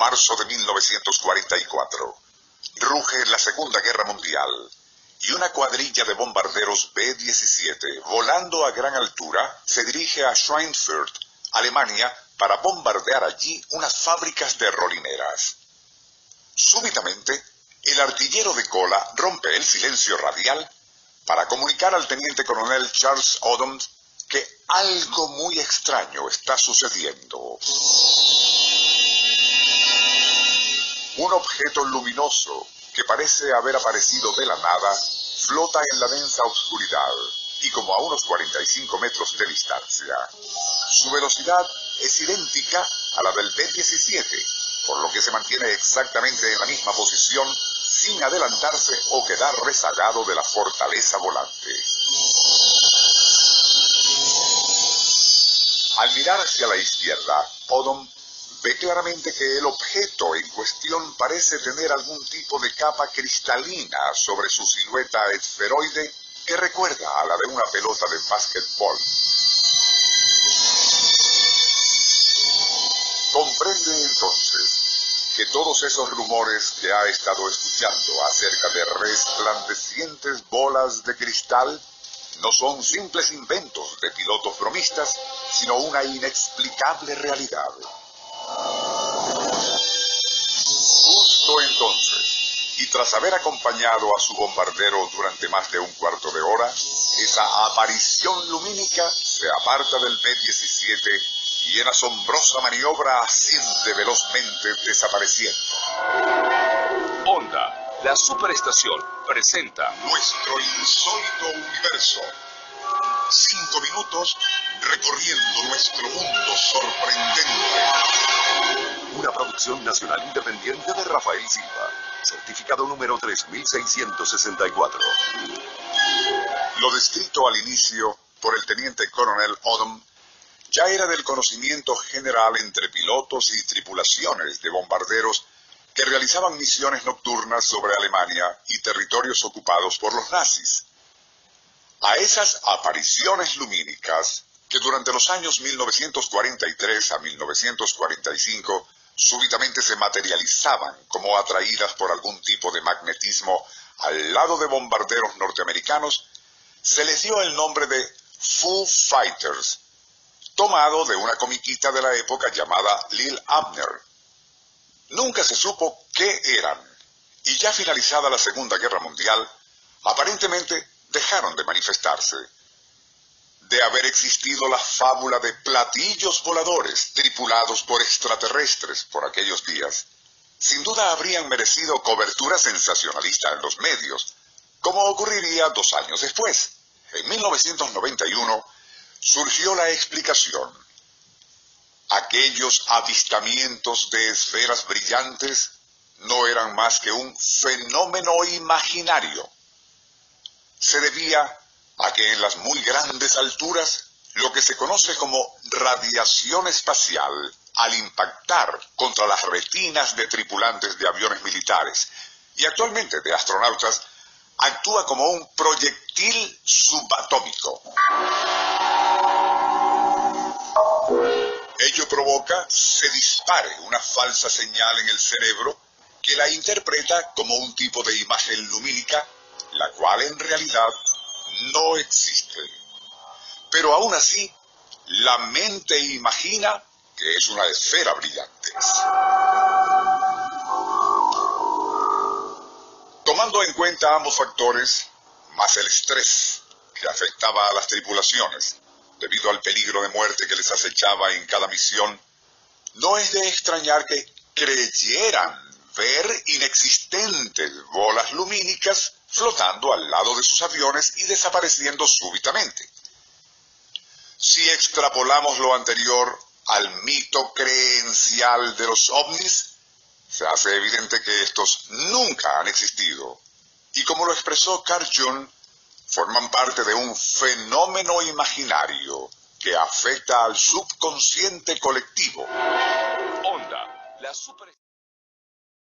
Marzo de 1944. Ruge la Segunda Guerra Mundial y una cuadrilla de bombarderos B-17 volando a gran altura se dirige a Schweinfurt, Alemania, para bombardear allí unas fábricas de rolineras. Súbitamente, el artillero de cola rompe el silencio radial para comunicar al teniente coronel Charles Odom que algo muy extraño está sucediendo. Un objeto luminoso que parece haber aparecido de la nada flota en la densa oscuridad y como a unos 45 metros de distancia. Su velocidad es idéntica a la del B-17, por lo que se mantiene exactamente en la misma posición sin adelantarse o quedar rezagado de la fortaleza volante. Al mirar hacia la izquierda, Odom ve claramente que el objeto en cuestión parece tener algún tipo de capa cristalina sobre su silueta esferoide que recuerda a la de una pelota de básquetbol. Comprende entonces que todos esos rumores que ha estado escuchando acerca de resplandecientes bolas de cristal no son simples inventos de pilotos bromistas, sino una inexplicable realidad. Y tras haber acompañado a su bombardero durante más de un cuarto de hora, esa aparición lumínica se aparta del B-17 y en asombrosa maniobra asciende velozmente desapareciendo. Honda, la superestación, presenta Nuestro insólito universo. Cinco minutos recorriendo nuestro mundo sorprendente. una producción nacional independiente de Rafael Silva, certificado número 3664. Lo descrito al inicio por el teniente coronel Odom ya era del conocimiento general entre pilotos y tripulaciones de bombarderos que realizaban misiones nocturnas sobre Alemania y territorios ocupados por los nazis. A esas apariciones lumínicas, que durante los años 1943 a 1945 súbitamente se materializaban como atraídas por algún tipo de magnetismo al lado de bombarderos norteamericanos, se les dio el nombre de Foo Fighters, tomado de una comiquita de la época llamada Lil Abner. Nunca se supo qué eran, y ya finalizada la Segunda Guerra Mundial, aparentemente dejaron de manifestarse. De haber existido la fábula de platillos voladores tripulados por extraterrestres por aquellos días, sin duda habrían merecido cobertura sensacionalista en los medios, como ocurriría dos años después. En 1991 surgió la explicación. Aquellos avistamientos de esferas brillantes no eran más que un fenómeno imaginario. Se debía a que en las muy grandes alturas lo que se conoce como radiación espacial al impactar contra las retinas de tripulantes de aviones militares y actualmente de astronautas actúa como un proyectil subatómico. Ello provoca se dispare una falsa señal en el cerebro que la interpreta como un tipo de imagen lumínica, la cual en realidad no existe. Pero aún así, la mente imagina que es una esfera brillante. Tomando en cuenta ambos factores, más el estrés que afectaba a las tripulaciones, debido al peligro de muerte que les acechaba en cada misión, no es de extrañar que creyeran ver inexistentes bolas lumínicas flotando al lado de sus aviones y desapareciendo súbitamente. Si extrapolamos lo anterior al mito creencial de los ovnis, se hace evidente que estos nunca han existido. Y como lo expresó Carl Jung, forman parte de un fenómeno imaginario que afecta al subconsciente colectivo. Onda, la.